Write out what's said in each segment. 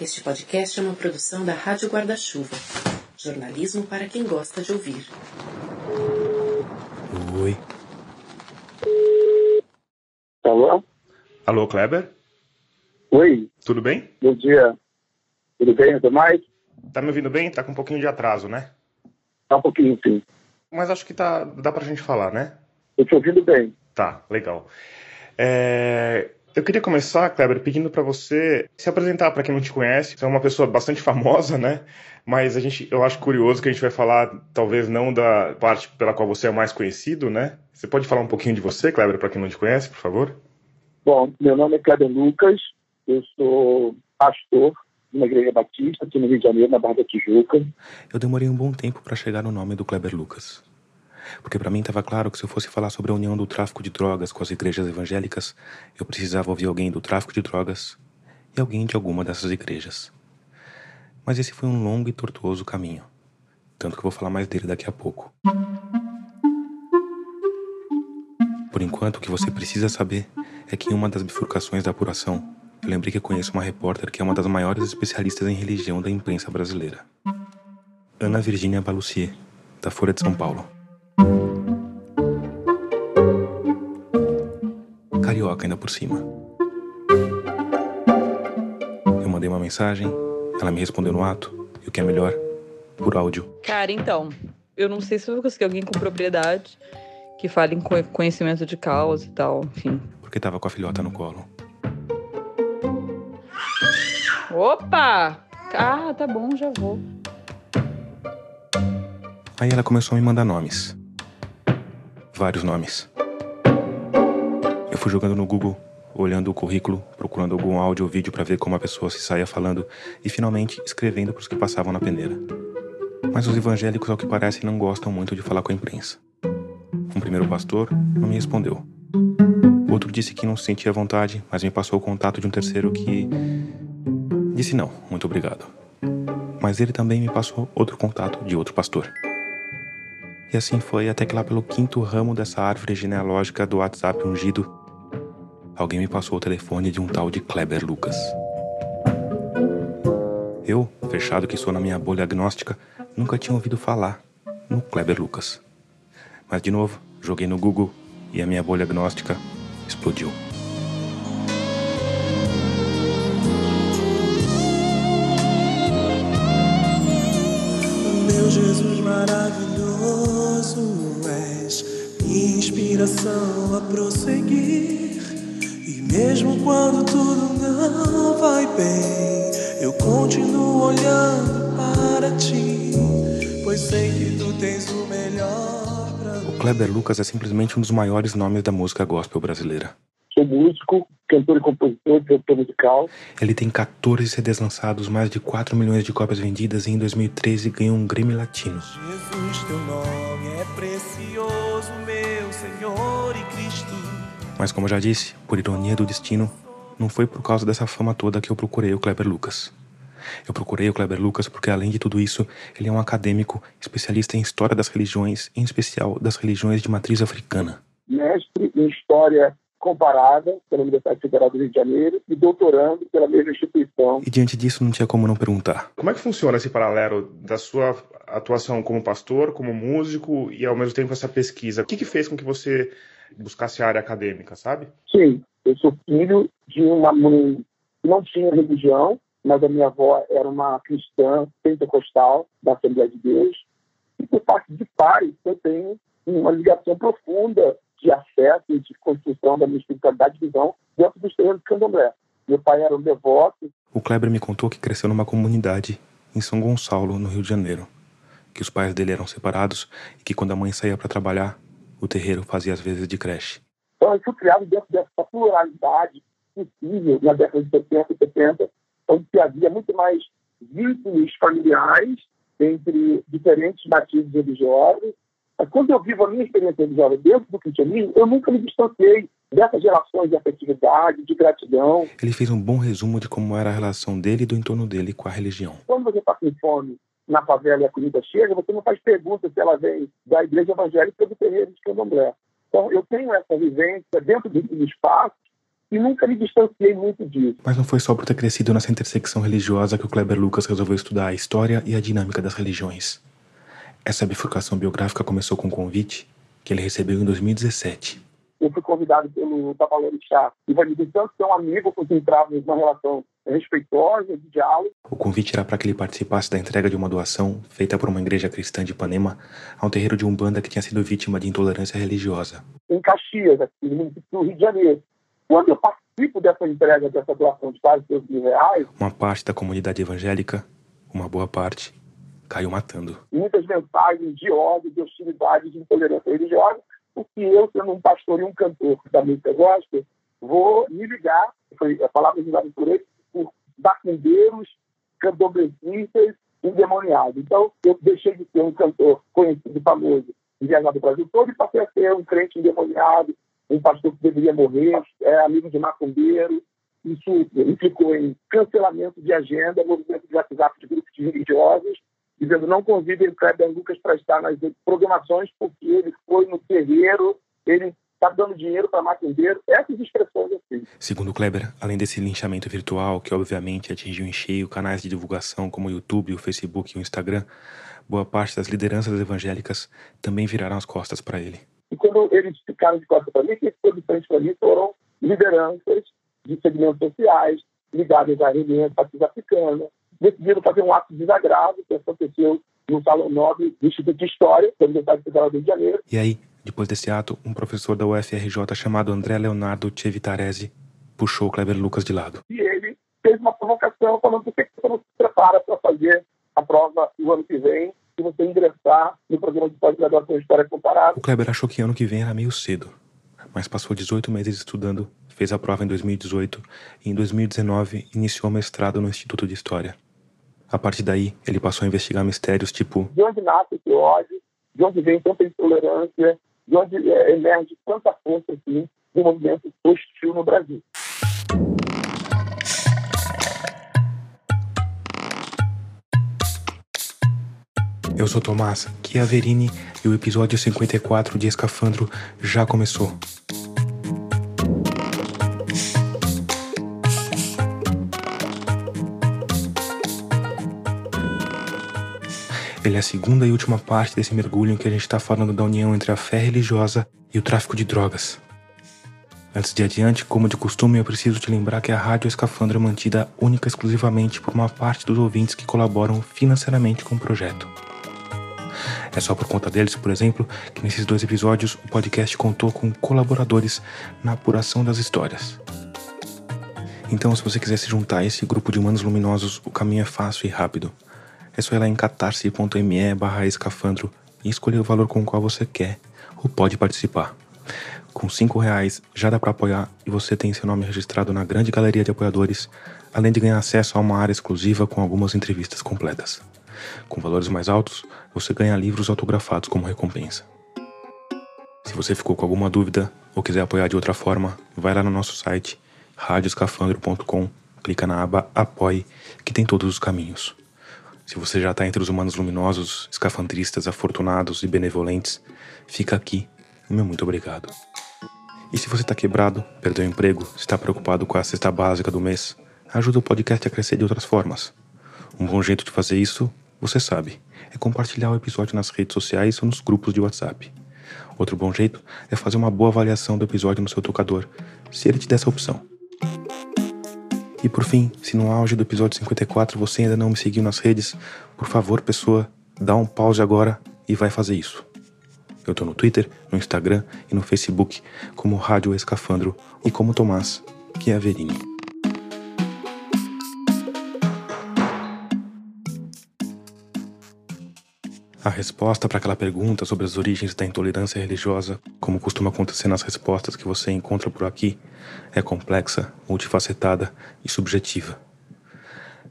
Este podcast é uma produção da Rádio Guarda-Chuva. Jornalismo para quem gosta de ouvir. Oi. Alô? Alô, Kleber? Oi, Tudo bem? bom dia. Tudo bem, tudo mais? Tá me ouvindo bem? Tá com um pouquinho de atraso, né? Tá um pouquinho, sim. Mas acho que tá, dá pra gente falar, né? Eu te ouvindo bem. Tá, legal. É, eu queria começar, Kleber, pedindo pra você se apresentar pra quem não te conhece. Você é uma pessoa bastante famosa, né? Mas a gente, eu acho curioso que a gente vai falar, talvez não da parte pela qual você é mais conhecido, né? Você pode falar um pouquinho de você, Kleber, pra quem não te conhece, por favor? Bom, meu nome é Kleber Lucas, eu sou pastor de uma igreja batista aqui no Rio de Janeiro, na Barra da Tijuca. Eu demorei um bom tempo para chegar no nome do Kleber Lucas. Porque para mim estava claro que se eu fosse falar sobre a união do tráfico de drogas com as igrejas evangélicas, eu precisava ouvir alguém do tráfico de drogas e alguém de alguma dessas igrejas. Mas esse foi um longo e tortuoso caminho. Tanto que eu vou falar mais dele daqui a pouco. Por enquanto, o que você precisa saber é que em uma das bifurcações da apuração, eu lembrei que eu conheço uma repórter que é uma das maiores especialistas em religião da imprensa brasileira. Ana Virgínia Balucier, da Folha de São Paulo. Carioca ainda por cima. Eu mandei uma mensagem, ela me respondeu no ato, e o que é melhor, por áudio. Cara, então, eu não sei se eu vou conseguir alguém com propriedade que fale com conhecimento de causa e tal, enfim. porque tava com a filhota no colo. Opa! Ah, tá bom, já vou. Aí ela começou a me mandar nomes. Vários nomes. Eu fui jogando no Google, olhando o currículo, procurando algum áudio ou vídeo para ver como a pessoa se saía falando e finalmente escrevendo pros que passavam na peneira. Mas os evangélicos, ao que parece, não gostam muito de falar com a imprensa. Um primeiro pastor não me respondeu. Outro disse que não se sentia vontade, mas me passou o contato de um terceiro que disse não, muito obrigado. Mas ele também me passou outro contato de outro pastor. E assim foi até que lá pelo quinto ramo dessa árvore genealógica do WhatsApp ungido, alguém me passou o telefone de um tal de Kleber Lucas. Eu, fechado que sou na minha bolha agnóstica, nunca tinha ouvido falar no Kleber Lucas. Mas de novo, joguei no Google e a minha bolha agnóstica explodiu. Inspiração a prosseguir. E mesmo quando tudo não vai bem, eu continuo olhando para ti, pois sei que tu tens o melhor para mim. O Kleber Lucas é simplesmente um dos maiores nomes da música gospel brasileira. Sou músico, cantor e compositor, diretor musical. Ele tem 14 CDs lançados, mais de 4 milhões de cópias vendidas e em 2013 ganhou um Grammy Latino. Jesus, teu nome é precioso, meu Senhor e Cristo. Mas como eu já disse, por ironia do destino, não foi por causa dessa fama toda que eu procurei o Kleber Lucas. Eu procurei o Kleber Lucas porque, além de tudo isso, ele é um acadêmico especialista em história das religiões, em especial das religiões de matriz africana. mestre em História Comparada pela Universidade Federal do Rio de Janeiro e doutorando pela mesma instituição. E diante disso, não tinha como não perguntar. Como é que funciona esse paralelo da sua atuação como pastor, como músico e ao mesmo tempo essa pesquisa? O que, que fez com que você buscasse a área acadêmica, sabe? Sim, eu sou filho de uma mãe que não tinha religião, mas a minha avó era uma cristã pentecostal da Assembleia de Deus. E por parte de pai, eu tenho uma ligação profunda de acesso e de construção da minha espiritualidade e visão dentro dos terrenos de candomblé. Meu pai era um devoto, O Kleber me contou que cresceu numa comunidade em São Gonçalo, no Rio de Janeiro, que os pais dele eram separados e que quando a mãe saía para trabalhar, o terreiro fazia as vezes de creche. Então, eu fui criado dentro dessa pluralidade possível na década de 70 e 70, onde havia muito mais vínculos familiares entre diferentes matizes religiosos. Mas quando eu vivo a minha experiência religiosa dentro do cristianismo, eu nunca me distanciei dessas relações de afetividade, de gratidão. Ele fez um bom resumo de como era a relação dele e do entorno dele com a religião. Quando você está com fome na favela e a comida chega, você não faz pergunta se ela vem da igreja evangélica ou do terreiro de candomblé. Então, eu tenho essa vivência dentro do do espaço e nunca me distanciei muito disso. Mas não foi só por ter crescido nessa intersecção religiosa que o Kleber Lucas resolveu estudar a história e a dinâmica das religiões. Essa bifurcação biográfica começou com um convite que ele recebeu em 2017. Eu fui convidado pelo Babalorixá Ivanildo Santos, que é um amigo com quem entrávamos numa relação respeitosa, de diálogo. O convite era para que ele participasse da entrega de uma doação feita por uma igreja cristã de Ipanema a um terreiro de Umbanda que tinha sido vítima de intolerância religiosa. Em Caxias, aqui no município do Rio de Janeiro. Quando eu participo dessa entrega, dessa doação de quase 2 mil reais... Uma parte da comunidade evangélica, uma boa parte, caiu matando. Muitas mensagens de ódio, de hostilidade, de intolerância religiosa, porque eu, sendo um pastor e um cantor da música gospel, vou me ligar, foi a palavra usada por ele, por bacundeiros, candomblecistas, endemoniados. Então, eu deixei de ser um cantor conhecido, famoso, viajado do Brasil todo e passei a ser um crente endemoniado, um pastor que deveria morrer, é, amigo de macumbeiro. Isso implicou em cancelamento de agenda, movimento de WhatsApp de grupos religiosos, dizendo não convidem o Kleber Lucas para estar nas programações porque ele foi no terreiro, ele está dando dinheiro para macumbeiro, essas expressões assim. Segundo Kleber, além desse linchamento virtual, que obviamente atingiu em cheio canais de divulgação como o YouTube, o Facebook e o Instagram, boa parte das lideranças evangélicas também viraram as costas para ele. E quando eles ficaram de costas para mim, quem ficou de frente para mim foram lideranças de segmentos sociais ligadas à de africana, decidiram fazer um ato desagrado que aconteceu no Salão Nobre do Instituto de História, da Universidade Federal do Rio de Janeiro. E aí, depois desse ato, um professor da UFRJ chamado André Leonardo Chevitarese puxou o Kleber Lucas de lado. E ele fez uma provocação falando por que você não se prepara para fazer a prova no ano que vem se você ingressar no programa de pós-graduação em História Comparada. O Kleber achou que ano que vem era meio cedo, mas passou 18 meses estudando, fez a prova em 2018 e em 2019 iniciou mestrado no Instituto de História. A partir daí, ele passou a investigar mistérios tipo: de onde nasce esse ódio, de onde vem tanta intolerância, de onde é, emerge tanta força assim, do movimento hostil no Brasil. Eu sou Tomás Chiaverini e o episódio 54 de Escafandro já começou. Ele é a segunda e última parte desse mergulho em que a gente está falando da união entre a fé religiosa e o tráfico de drogas. Antes de adiante, como de costume, eu preciso te lembrar que a Rádio Escafandro é mantida única e exclusivamente por uma parte dos ouvintes que colaboram financeiramente com o projeto. É só por conta deles, por exemplo, que nesses dois episódios o podcast contou com colaboradores na apuração das histórias. Então, se você quiser se juntar a esse grupo de humanos luminosos, o caminho é fácil e rápido. É só ir lá em catarse.me barra escafandro e escolher o valor com o qual você quer ou pode participar. Com cinco reais já dá para apoiar e você tem seu nome registrado na grande galeria de apoiadores, além de ganhar acesso a uma área exclusiva com algumas entrevistas completas. Com valores mais altos, você ganha livros autografados como recompensa. Se você ficou com alguma dúvida ou quiser apoiar de outra forma, vai lá no nosso site radioscafandro.com, clica na aba Apoie, que tem todos os caminhos. Se você já está entre os humanos luminosos, escafandristas, afortunados e benevolentes, fica aqui o meu muito obrigado. E se você está quebrado, perdeu o emprego, está preocupado com a cesta básica do mês, ajuda o podcast a crescer de outras formas. Um bom jeito de fazer isso, você sabe, é compartilhar o episódio nas redes sociais ou nos grupos de WhatsApp. Outro bom jeito é fazer uma boa avaliação do episódio no seu tocador, se ele te der essa opção. E por fim, se no auge do episódio 54 você ainda não me seguiu nas redes, por favor, pessoa, dá um pause agora e vai fazer isso. Eu tô no Twitter, no Instagram e no Facebook como Rádio Escafandro e como Tomás Chiaverini. A resposta para aquela pergunta sobre as origens da intolerância religiosa, como costuma acontecer nas respostas que você encontra por aqui, é complexa, multifacetada e subjetiva.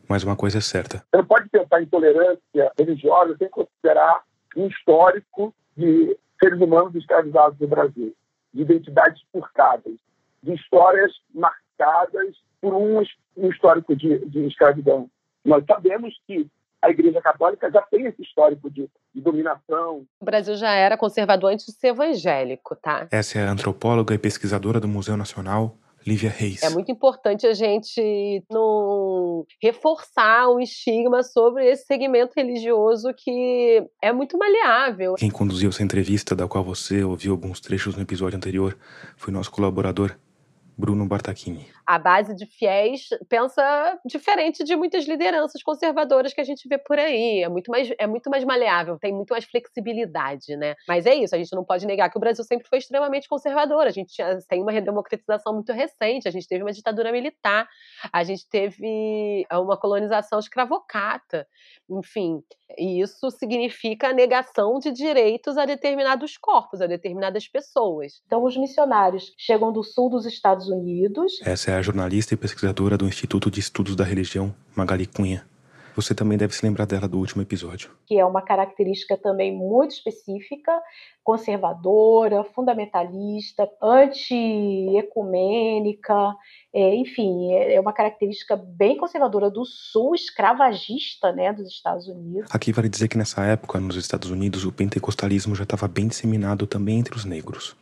Mas uma coisa é certa. Você não pode pensar em intolerância religiosa sem considerar um histórico de seres humanos escravizados no Brasil, de identidades furtadas, de histórias marcadas por um, histórico de, de escravidão. Nós sabemos que a Igreja Católica já tem esse histórico de, de, dominação. O Brasil já era conservador antes de ser evangélico, tá? Essa é a antropóloga e pesquisadora do Museu Nacional, Lívia Reis. É muito importante a gente não reforçar um estigma sobre esse segmento religioso que é muito maleável. Quem conduziu essa entrevista, da qual você ouviu alguns trechos no episódio anterior, foi nosso colaborador, Bruno Bartachini. A base de fiéis pensa diferente de muitas lideranças conservadoras que a gente vê por aí. É muito mais, é muito mais maleável, tem muito mais flexibilidade, né? Mas é isso, a gente não pode negar que o Brasil sempre foi extremamente conservador. A gente tem uma redemocratização muito recente, a gente teve uma ditadura militar, a gente teve uma colonização escravocata, enfim. E isso significa a negação de direitos a determinados corpos, a determinadas pessoas. Então, os missionários chegam do sul dos Estados Unidos. Essa é a jornalista e pesquisadora do Instituto de Estudos da Religião, Magali Cunha. Você também deve se lembrar dela do último episódio. Que é uma característica também muito específica, conservadora, fundamentalista, anti-ecumênica, é, enfim, é, é uma característica bem conservadora do sul, escravagista, né, dos Estados Unidos. Aqui vale dizer que nessa época, nos Estados Unidos, o pentecostalismo já estava bem disseminado também entre os negros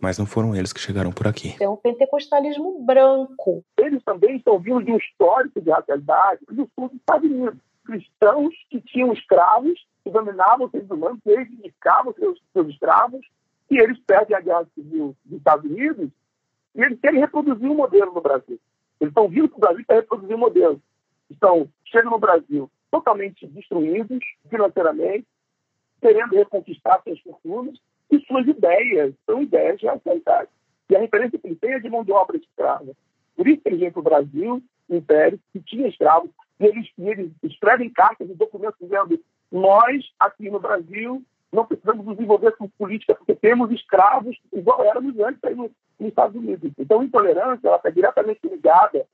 mas não foram eles que chegaram por aqui. É um pentecostalismo branco. Eles também estão vindo de um histórico de racialidade do sul dos Estados Unidos. Cristãos que tinham escravos, que dominavam os seres humanos, reivindicavam seus, seus escravos, e eles perdem a guerra civil dos Estados Unidos e eles querem reproduzir o um modelo no Brasil. Eles estão vindo para o Brasil para reproduzir o um modelo. Estão, chegam no Brasil totalmente destruídos financeiramente, querendo reconquistar suas fortunas, e suas ideias são ideias de racialidade. E a referência que ele tem é de mão de obra escrava. Por isso vem para o Brasil, o Império, que tinha escravos, e eles, e eles escrevem cartas e documentos dizendo nós, aqui no Brasil, não precisamos nos envolver com política porque temos escravos igual éramos antes aí nos Estados Unidos. Então, a intolerância está diretamente ligada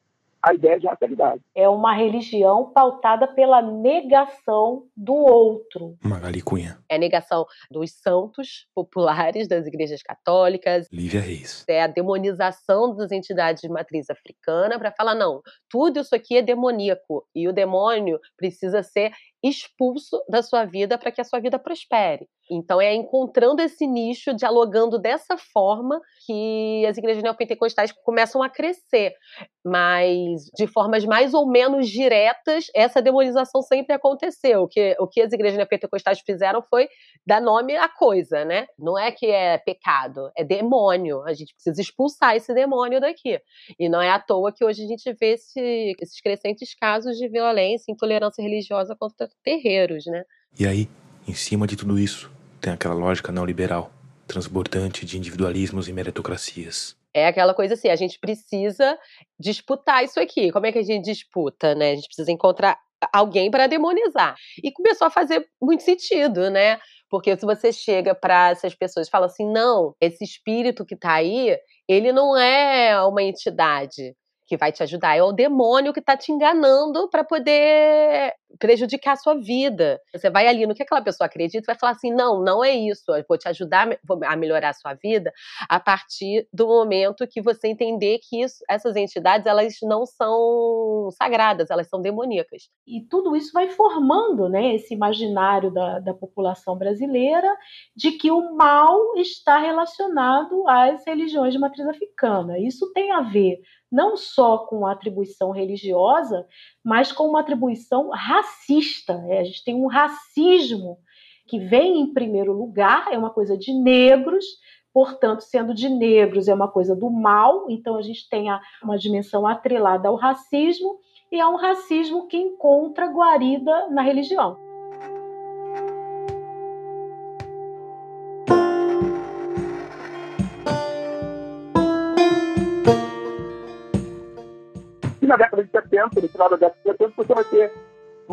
a ideia de racialidade. É uma religião pautada pela negação do outro. Magali Cunha. É a negação dos santos populares das igrejas católicas. Lívia Reis. É a demonização das entidades de matriz africana para falar, não, tudo isso aqui é demoníaco e o demônio precisa ser expulso da sua vida para que a sua vida prospere. Então é encontrando esse nicho, dialogando dessa forma que as igrejas neopentecostais começam a crescer. Mas de formas mais ou menos diretas, essa demonização sempre aconteceu. O que, o que as igrejas neopentecostais fizeram foi dar nome à coisa, né? Não é que é pecado, é demônio. A gente precisa expulsar esse demônio daqui. E não é à toa que hoje a gente vê esse, esses crescentes casos de violência, intolerância religiosa contra terreiros, né? E aí, em cima de tudo isso, tem aquela lógica neoliberal, transbordante de individualismos e meritocracias. É aquela coisa assim, a gente precisa disputar isso aqui. Como é que a gente disputa, né? A gente precisa encontrar alguém para demonizar. E começou a fazer muito sentido, né? Porque se você chega para essas pessoas e fala assim, não, esse espírito que está aí, ele não é uma entidade que vai te ajudar, é o demônio que está te enganando para poder prejudicar a sua vida. Você vai ali no que aquela pessoa acredita e vai falar assim: não, não é isso, eu vou te ajudar a melhorar a sua vida a partir do momento que você entender que isso, essas entidades elas não são sagradas, elas são demoníacas. E tudo isso vai formando né, esse imaginário da, da população brasileira de que o mal está relacionado às religiões de matriz africana. Isso tem a ver não só com a atribuição religiosa, mas com uma atribuição racista. É, a gente tem um racismo que vem em primeiro lugar, é uma coisa de negros, portanto, sendo de negros é uma coisa do mal, então a gente tem uma dimensão atrelada ao racismo, e é um racismo que encontra guarida na religião. na década de 70, no final da década de 70, você vai ter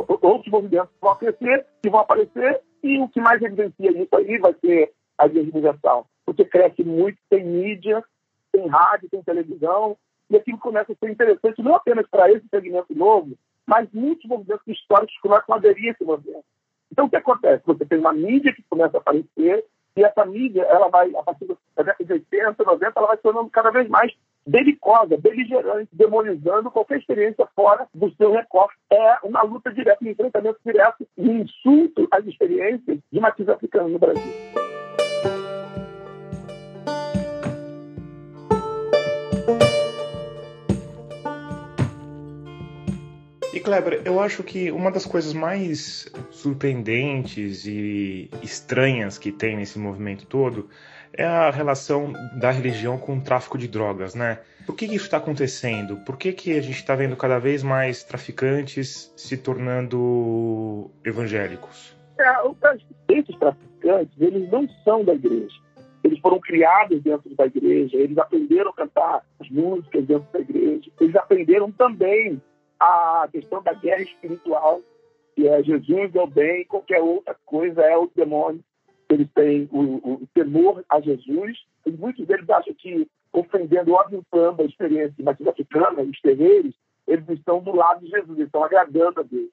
outros movimentos vão crescer, que vão aparecer, e o que mais evidencia isso aí vai ser a Universal. Porque cresce muito, tem mídia, tem rádio, tem televisão, e aquilo começa a ser interessante não apenas para esse segmento novo, mas muitos movimentos históricos começam a aderir a esse movimento. Então, o que acontece? Você tem uma mídia que começa a aparecer, e essa mídia, ela vai, a partir da década de 80, 90, ela vai se tornando cada vez mais belicosa, beligerante, demonizando qualquer experiência fora do seu recorte. É uma luta direta, um enfrentamento direto, um insulto às experiências de matiz africano no Brasil. E Kleber, eu acho que uma das coisas mais surpreendentes e estranhas que tem nesse movimento todo é a relação da religião com o tráfico de drogas, né? Por que, que isso está acontecendo? Por que, que a gente está vendo cada vez mais traficantes se tornando evangélicos? É, esses traficantes, eles não são da igreja. Eles foram criados dentro da igreja, eles aprenderam a cantar as músicas dentro da igreja, eles aprenderam também a questão da guerra espiritual, que é Jesus é o bem, qualquer outra coisa é o demônio. Eles têm o, o temor a Jesus, e muitos deles acham que, ofendendo ou aviltando a experiência matriz africana, os terreiros, eles estão do lado de Jesus, estão agradando a Deus.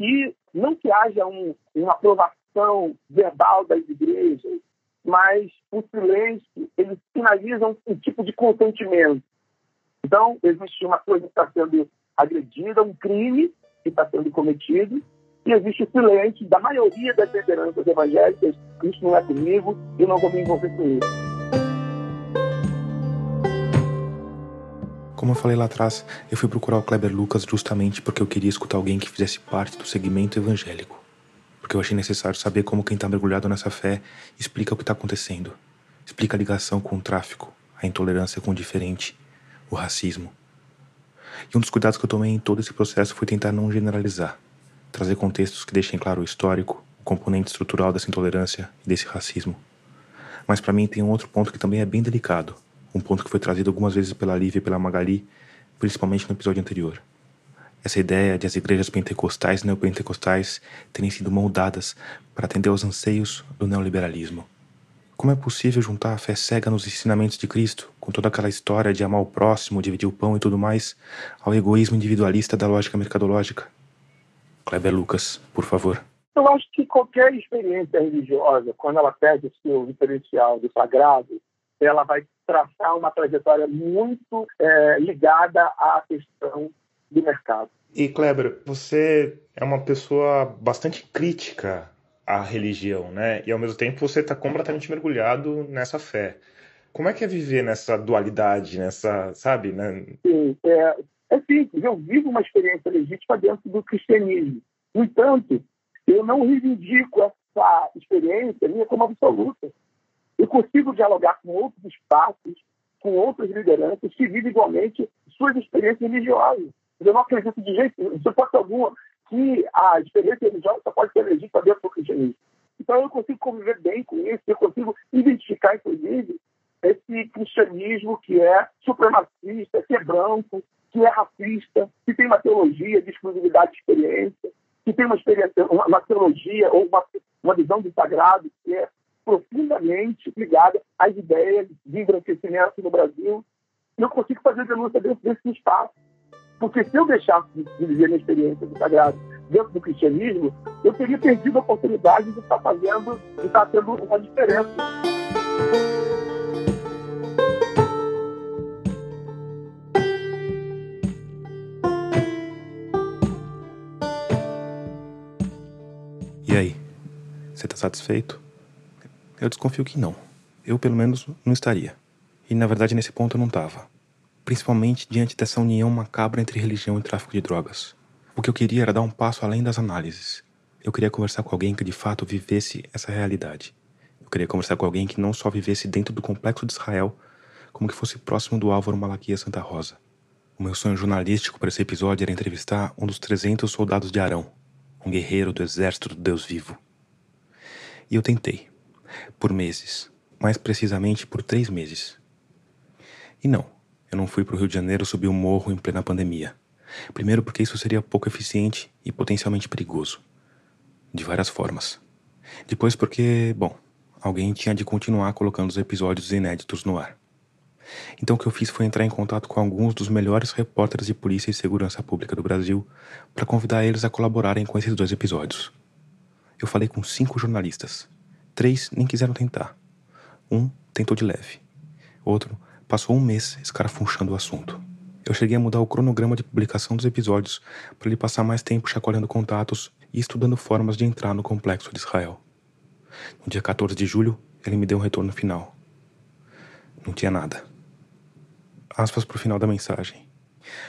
E não que haja um, uma aprovação verbal das igrejas, mas o silêncio, eles sinalizam um tipo de consentimento. Então, existe uma coisa que está sendo agredida, um crime que está sendo cometido, e existe silêncio da maioria das lideranças evangélicas, isso não é comigo, eu não vou me envolver com isso. Como eu falei lá atrás, eu fui procurar o Kleber Lucas justamente porque eu queria escutar alguém que fizesse parte do segmento evangélico. Porque eu achei necessário saber como quem está mergulhado nessa fé explica o que está acontecendo. Explica a ligação com o tráfico, a intolerância com o diferente, o racismo. E um dos cuidados que eu tomei em todo esse processo foi tentar não generalizar, trazer contextos que deixem claro o histórico, o componente estrutural dessa intolerância e desse racismo. Mas para mim tem um outro ponto que também é bem delicado, um ponto que foi trazido algumas vezes pela Lívia e pela Magali, principalmente no episódio anterior. Essa ideia de as igrejas pentecostais e neopentecostais terem sido moldadas para atender aos anseios do neoliberalismo. Como é possível juntar a fé cega nos ensinamentos de Cristo, com toda aquela história de amar o próximo, dividir o pão e tudo mais, ao egoísmo individualista da lógica mercadológica? Kleber Lucas, por favor. Eu acho que qualquer experiência religiosa, quando ela perde o seu diferencial do sagrado, ela vai traçar uma trajetória muito é, ligada à questão do mercado. E Kleber, você é uma pessoa bastante crítica a religião, né? E ao mesmo tempo você está completamente mergulhado nessa fé. Como é que é viver nessa dualidade, nessa, sabe, né? Sim, é, é simples. Eu vivo uma experiência legítima dentro do cristianismo. No entanto, eu não reivindico essa experiência minha como absoluta. Eu consigo dialogar com outros espaços, com outras lideranças que vivem igualmente suas experiências religiosas. Eu não acredito de jeito, de forma alguma, que a experiência religiosa só pode ser legítima dentro do cristianismo. Então eu consigo conviver bem com isso, eu consigo identificar, inclusive, esse cristianismo que é supremacista, que é branco, que é racista, que tem uma teologia de exclusividade de experiência, que tem uma, experiência, uma, uma teologia ou uma, uma visão do sagrado que é profundamente ligada às ideias de embranquecimento no Brasil. Eu consigo fazer denúncia dentro desse espaço. Porque se eu deixasse de viver minha experiência do sagrado dentro do cristianismo, eu teria perdido a oportunidade de estar fazendo, de estar tendo uma diferença. Satisfeito? Eu desconfio que não. Eu, pelo menos, não estaria. E na verdade, nesse ponto eu não estava principalmente diante dessa união macabra entre religião e tráfico de drogas. O que eu queria era dar um passo além das análises. Eu queria conversar com alguém que de fato vivesse essa realidade. Eu queria conversar com alguém que não só vivesse dentro do complexo de Israel, como que fosse próximo do Álvaro Malaquias Santa Rosa. O meu sonho jornalístico para esse episódio era entrevistar um dos 300 soldados de Arão, um guerreiro do exército do Deus vivo. E eu tentei, por meses, mais precisamente por três meses. E não, eu não fui para o Rio de Janeiro subir um morro em plena pandemia. Primeiro, porque isso seria pouco eficiente e potencialmente perigoso. De várias formas. Depois, porque, bom, alguém tinha de continuar colocando os episódios inéditos no ar. Então, o que eu fiz foi entrar em contato com alguns dos melhores repórteres de polícia e segurança pública do Brasil para convidar eles a colaborarem com esses dois episódios. Eu falei com cinco jornalistas. Três nem quiseram tentar. Um tentou de leve. Outro Passou um mês escarafunchando o assunto. Eu cheguei a mudar o cronograma de publicação dos episódios para ele passar mais tempo chacoalhando contatos e estudando formas de entrar no complexo de Israel. No dia 14 de julho, ele me deu um retorno final. Não tinha nada. Aspas para o final da mensagem.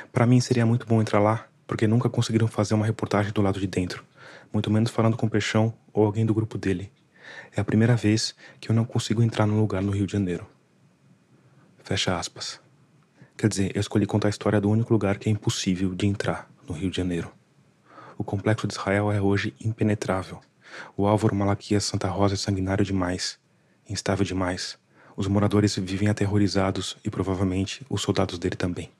Para mim seria muito bom entrar lá porque nunca conseguiram fazer uma reportagem do lado de dentro, muito menos falando com Peixão ou alguém do grupo dele. É a primeira vez que eu não consigo entrar num lugar no Rio de Janeiro. Fecha aspas. Quer dizer, eu escolhi contar a história do único lugar que é impossível de entrar no Rio de Janeiro. O complexo de Israel é hoje impenetrável. O Álvaro Malaquias Santa Rosa é sanguinário demais, instável demais. Os moradores vivem aterrorizados e provavelmente os soldados dele também.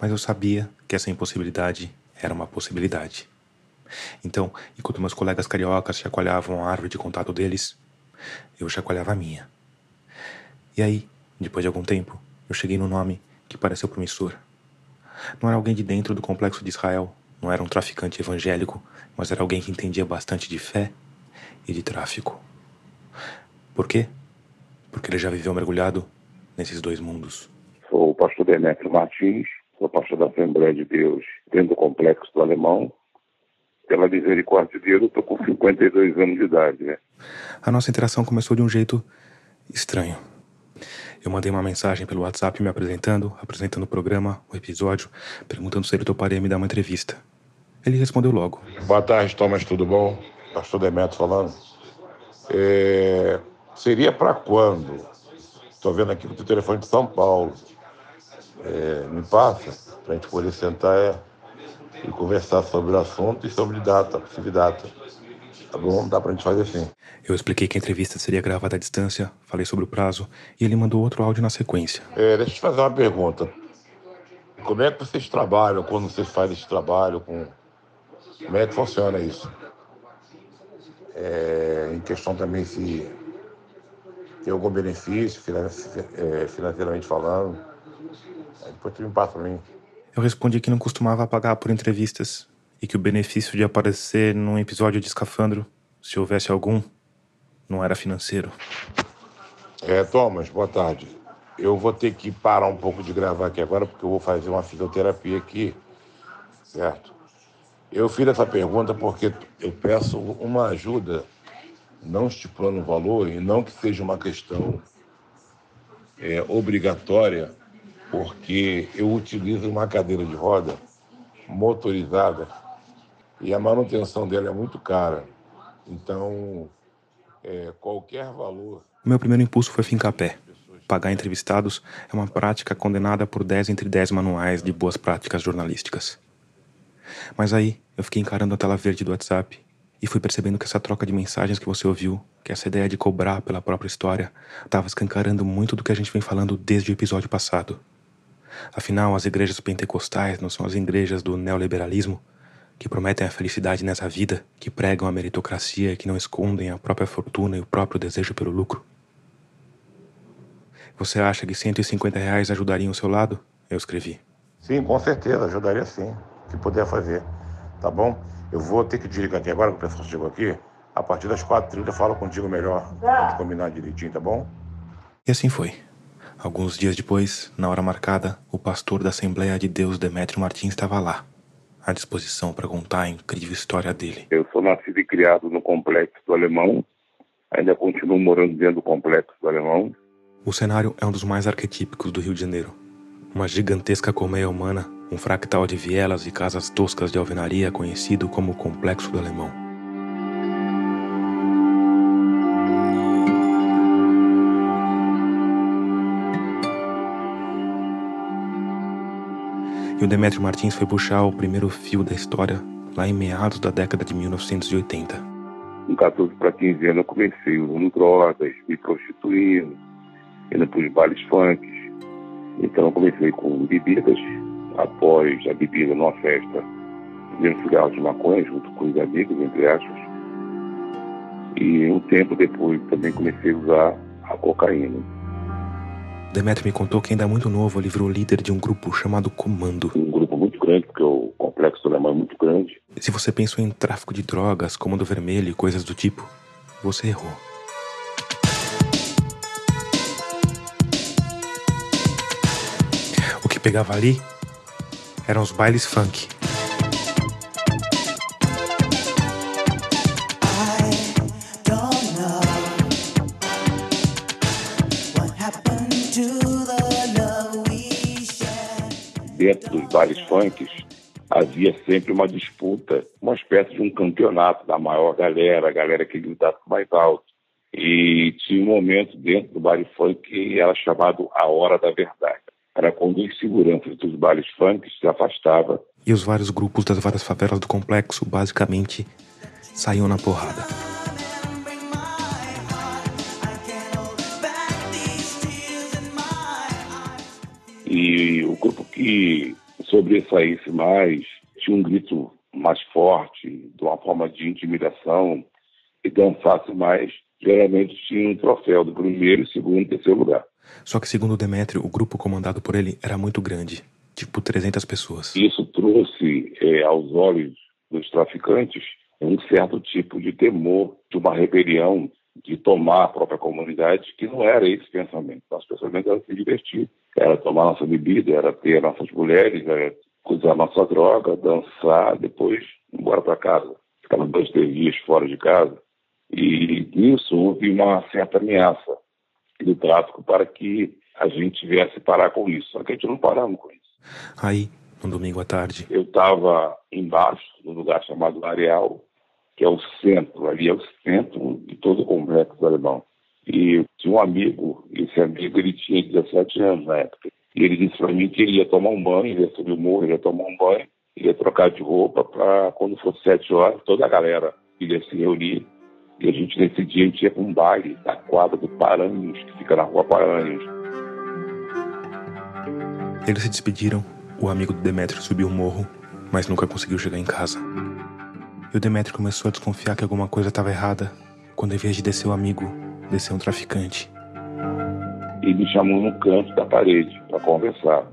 Mas eu sabia que essa impossibilidade era uma possibilidade. Então, enquanto meus colegas cariocas chacoalhavam a árvore de contato deles, eu chacoalhava a minha. E aí, depois de algum tempo, eu cheguei no nome que pareceu promissor. Não era alguém de dentro do complexo de Israel, não era um traficante evangélico, mas era alguém que entendia bastante de fé e de tráfico. Por quê? Porque ele já viveu mergulhado nesses dois mundos. Sou o pastor Demetrio Martins, sou pastor da Assembleia de Deus dentro do complexo do Alemão. Pela misericórdia de Deus, eu estou com 52 anos de idade, né? A nossa interação começou de um jeito estranho. Eu mandei uma mensagem pelo WhatsApp me apresentando, apresentando o programa, o episódio, perguntando se ele toparia me dar uma entrevista. Ele respondeu logo. Boa tarde, Thomas, tudo bom? Pastor Demetrio falando. É... Seria para quando? Estou vendo aqui o telefone de São Paulo. É... Me passa, para a gente poder sentar é... e conversar sobre o assunto e sobre data, possível data. Tá bom? Dá para a gente fazer assim. Eu expliquei que a entrevista seria gravada à distância, falei sobre o prazo e ele mandou outro áudio na sequência. É, deixa eu te fazer uma pergunta. Como é que vocês trabalham quando vocês fazem esse trabalho? Com... Como é que funciona isso? É, em questão também se tem algum benefício é, financeiramente falando. Depois tu me passa para mim. Eu respondi que não costumava pagar por entrevistas e que o benefício de aparecer num episódio de Escafandro, se houvesse algum, não era financeiro. É, Thomas, boa tarde. Eu vou ter que parar um pouco de gravar aqui agora, porque eu vou fazer uma fisioterapia aqui, certo? Eu fiz essa pergunta porque eu peço uma ajuda, não estipulando o valor, e não que seja uma questão é, obrigatória, porque eu utilizo uma cadeira de roda motorizada e a manutenção dela é muito cara. Então, é, qualquer valor. Meu primeiro impulso foi fincar pé. Pagar entrevistados é uma prática condenada por 10 entre 10 manuais de boas práticas jornalísticas. Mas aí eu fiquei encarando a tela verde do WhatsApp e fui percebendo que essa troca de mensagens que você ouviu, que essa ideia de cobrar pela própria história, estava escancarando muito do que a gente vem falando desde o episódio passado. Afinal, as igrejas pentecostais não são as igrejas do neoliberalismo, que prometem a felicidade nessa vida, que pregam a meritocracia e que não escondem a própria fortuna e o próprio desejo pelo lucro? Você acha que 150 reais ajudariam o seu lado? Eu escrevi. Sim, com certeza, ajudaria sim. O que puder fazer. Tá bom? Eu vou ter que desligar aqui agora, que o pessoal chegou aqui. A partir das 4h30 eu falo contigo melhor. Pra gente combinar direitinho, tá bom? E assim foi. Alguns dias depois, na hora marcada, o pastor da Assembleia de Deus Demétrio Martins estava lá, à disposição para contar a incrível história dele. Eu sou nascido e criado no complexo do Alemão, ainda continuo morando dentro do complexo do Alemão. O cenário é um dos mais arquetípicos do Rio de Janeiro. Uma gigantesca colmeia humana, um fractal de vielas e casas toscas de alvenaria conhecido como Complexo do Alemão. E o Demetrio Martins foi puxar o primeiro fio da história lá em meados da década de 1980. Com 14 para 15 anos eu comecei usando drogas, me prostituindo, indo para os bailes funk. Então eu comecei com bebidas, após a bebida numa festa, fazendo cigarro de maconha junto com os amigos, entre aspas. E um tempo depois também comecei a usar a cocaína. Demetrio me contou que ainda muito novo ele virou líder de um grupo chamado Comando. Um grupo muito grande, porque o complexo do Alemão é muito grande. Se você pensou em tráfico de drogas, Comando Vermelho e coisas do tipo, você errou. O que pegava ali eram os bailes funk. Dentro dos bailes funks, havia sempre uma disputa, uma espécie de um campeonato da maior galera, a galera que gritava mais alto. E tinha um momento dentro do baile funk que era chamado a Hora da Verdade. Era quando os seguranças dos bailes funk se afastavam. E os vários grupos das várias favelas do complexo basicamente saíam na porrada. E o grupo que sobressaísse mais tinha um grito mais forte, de uma forma de intimidação, e dançasse mais, geralmente tinha um troféu do primeiro, segundo e terceiro lugar. Só que, segundo Demétrio, o grupo comandado por ele era muito grande, tipo 300 pessoas. Isso trouxe é, aos olhos dos traficantes um certo tipo de temor de uma rebelião, de tomar a própria comunidade, que não era esse pensamento. Nosso pensamento era se divertir, era tomar nossa bebida, era ter nossas mulheres, era usar nossa droga, dançar, depois ir embora para casa. Ficava dois, três dias fora de casa. E nisso houve uma certa ameaça do tráfico para que a gente viesse parar com isso. Só que a gente não paramos com isso. Aí, no domingo à tarde, Eu estava embaixo, num lugar chamado Areal, que é o centro, ali é o centro de todo o complexo alemão. E tinha um amigo, esse amigo ele tinha 17 anos na época. E ele disse para mim que ele ia tomar um banho, ele ia subir o morro, ele ia tomar um banho, ele ia trocar de roupa para quando fosse sete horas, toda a galera iria se reunir. E a gente, nesse dia, a gente ia para um baile da quadra do Paranhos, que fica na rua Paranhos. eles se despediram. O amigo do Demétrio subiu o morro, mas nunca conseguiu chegar em casa. E o Demétrio começou a desconfiar que alguma coisa estava errada, quando, em vez de descer o amigo, desceu um traficante. E me chamou no canto da parede para conversar.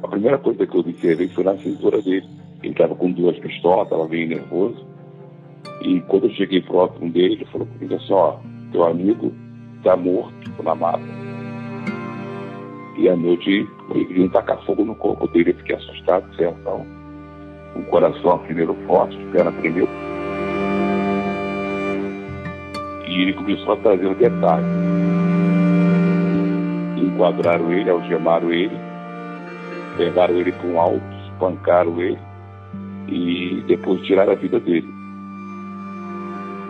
A primeira coisa que eu observei foi na cintura dele. Ele estava com duas pistolas, estava bem nervoso. E quando eu cheguei próximo dele, ele falou comigo assim, ó, teu amigo está morto na mata. E à noite ele queria tacar fogo no corpo dele, eu fiquei assustado, ação. O coração primeiro forte, a perna tremeu. E ele começou a trazer um detalhe. Enquadraram ele, algemaram ele, levaram ele para um alto, espancaram ele e depois tiraram a vida dele.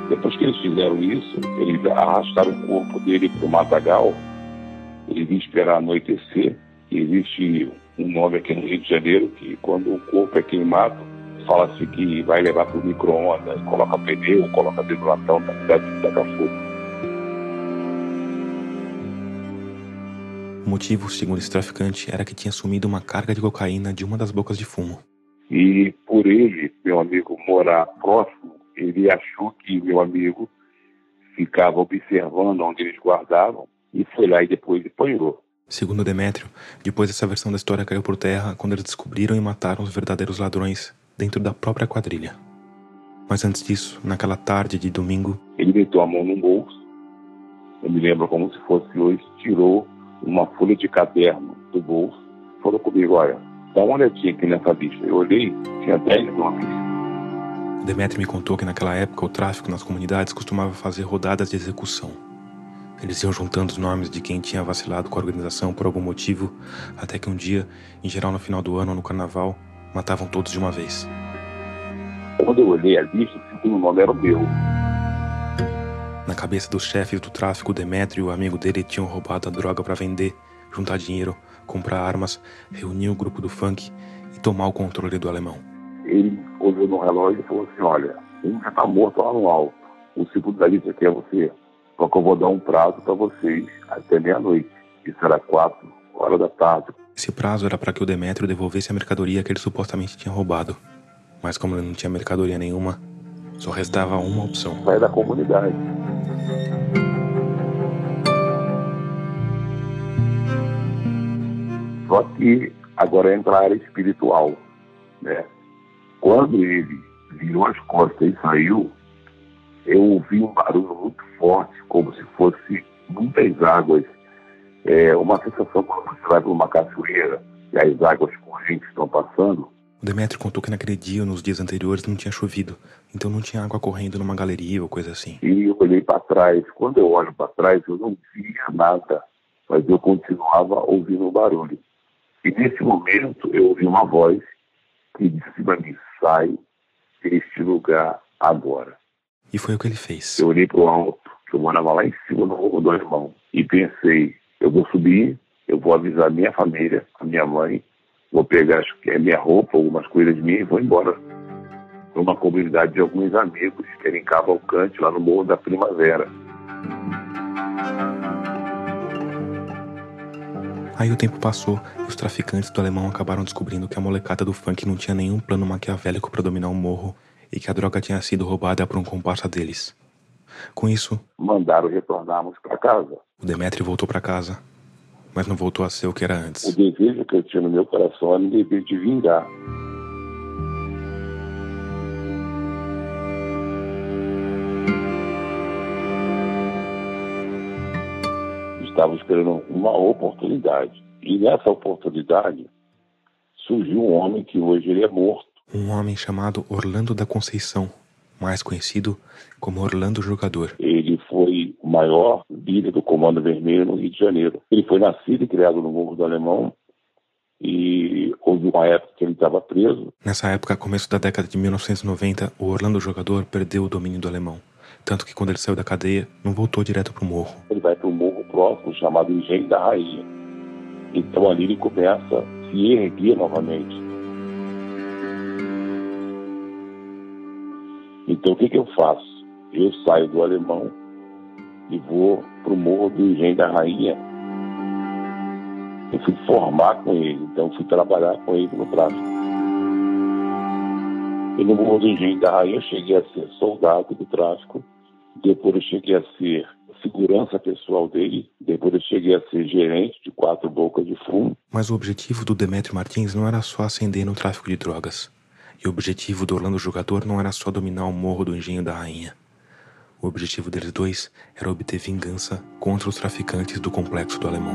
Depois que eles fizeram isso, eles arrastaram o corpo dele para o matagal. Ele vinha esperar anoitecer. Existe um nome aqui no Rio de Janeiro que quando o corpo é queimado, fala-se que vai levar para o micro-ondas, coloca pneu, coloca dentro do latão da cidade de. O motivo, segundo esse traficante, era que tinha sumido uma carga de cocaína de uma das bocas de fumo. E por ele, meu amigo, morar próximo, ele achou que meu amigo ficava observando onde eles guardavam e foi lá e depois apanhou. Segundo Demétrio, depois essa versão da história caiu por terra quando eles descobriram e mataram os verdadeiros ladrões dentro da própria quadrilha. Mas antes disso, naquela tarde de domingo, Ele meteu a mão no bolso, eu me lembro como se fosse hoje, tirou uma folha de caderno do bolso, falou comigo, olha, dá uma olhadinha aqui nessa lista. Eu olhei, tinha 10 nomes. Demetrio me contou que naquela época o tráfico nas comunidades costumava fazer rodadas de execução. Eles iam juntando os nomes de quem tinha vacilado com a organização por algum motivo, até que um dia, em geral no final do ano ou no carnaval, matavam todos de uma vez. Quando eu olhei a lista, o segundo nome era o meu. Na cabeça dos chefes do tráfico, Demetrio e o amigo dele tinham roubado a droga para vender, juntar dinheiro, comprar armas, reunir o grupo do funk e tomar o controle do alemão. Ele olhou no relógio e falou assim, olha, um já está morto lá no alto. O segundo da lista aqui é você. Só que eu vou dar um prazo para vocês até meia-noite. Isso era quatro horas da tarde. Esse prazo era para que o Demétrio devolvesse a mercadoria que ele supostamente tinha roubado. Mas como ele não tinha mercadoria nenhuma, só restava uma opção. Sair da comunidade. Só que agora entra a área espiritual, né? Quando ele virou as costas e saiu, eu ouvi um barulho muito forte, como se fosse muitas águas. É uma sensação quando você vai para uma cachoeira e as águas correntes estão passando. O Demétrio contou que naquele dia nos dias anteriores não tinha chovido, então não tinha água correndo numa galeria ou coisa assim. E eu olhei para trás. Quando eu olho para trás, eu não via nada, mas eu continuava ouvindo o barulho. E nesse momento eu ouvi uma voz e disse para mim: sai deste lugar agora. E foi o que ele fez. Eu olhei para o alto, que eu morava lá em cima no Morro do Irmão, e pensei: eu vou subir, eu vou avisar minha família, a minha mãe, vou pegar acho que é minha roupa, algumas coisas minhas e vou embora para uma comunidade de alguns amigos que era em Cavalcante, lá no Morro da Primavera. Aí o tempo passou e os traficantes do alemão acabaram descobrindo que a molecada do funk não tinha nenhum plano maquiavélico para dominar o morro e que a droga tinha sido roubada por um comparsa deles. Com isso, mandaram retornarmos para casa. O Demetri voltou para casa, mas não voltou a ser o que era antes. O desejo que eu tinha no meu coração era o desejo de vingar. Estava esperando uma oportunidade. E nessa oportunidade surgiu um homem que hoje ele é morto. Um homem chamado Orlando da Conceição, mais conhecido como Orlando Jogador. Ele foi o maior líder do Comando Vermelho no Rio de Janeiro. Ele foi nascido e criado no Morro do Alemão e houve uma época que ele estava preso. Nessa época, começo da década de 1990, o Orlando Jogador perdeu o domínio do alemão. Tanto que quando ele saiu da cadeia, não voltou direto para o morro. Ele vai para o morro próximo, chamado Engenho da Rainha. Então ali ele começa a se erguer novamente. Então o que, que eu faço? Eu saio do alemão e vou para o morro do Engenho da Rainha. Eu fui formar com ele, então fui trabalhar com ele no tráfico. E no morro do Engenho da Rainha eu cheguei a ser soldado do tráfico, depois eu cheguei a ser segurança pessoal dele, depois eu cheguei a ser gerente de quatro bocas de fumo. Mas o objetivo do Demetrio Martins não era só ascender no tráfico de drogas. E o objetivo do Orlando Jogador não era só dominar o morro do Engenho da Rainha. O objetivo deles dois era obter vingança contra os traficantes do complexo do Alemão.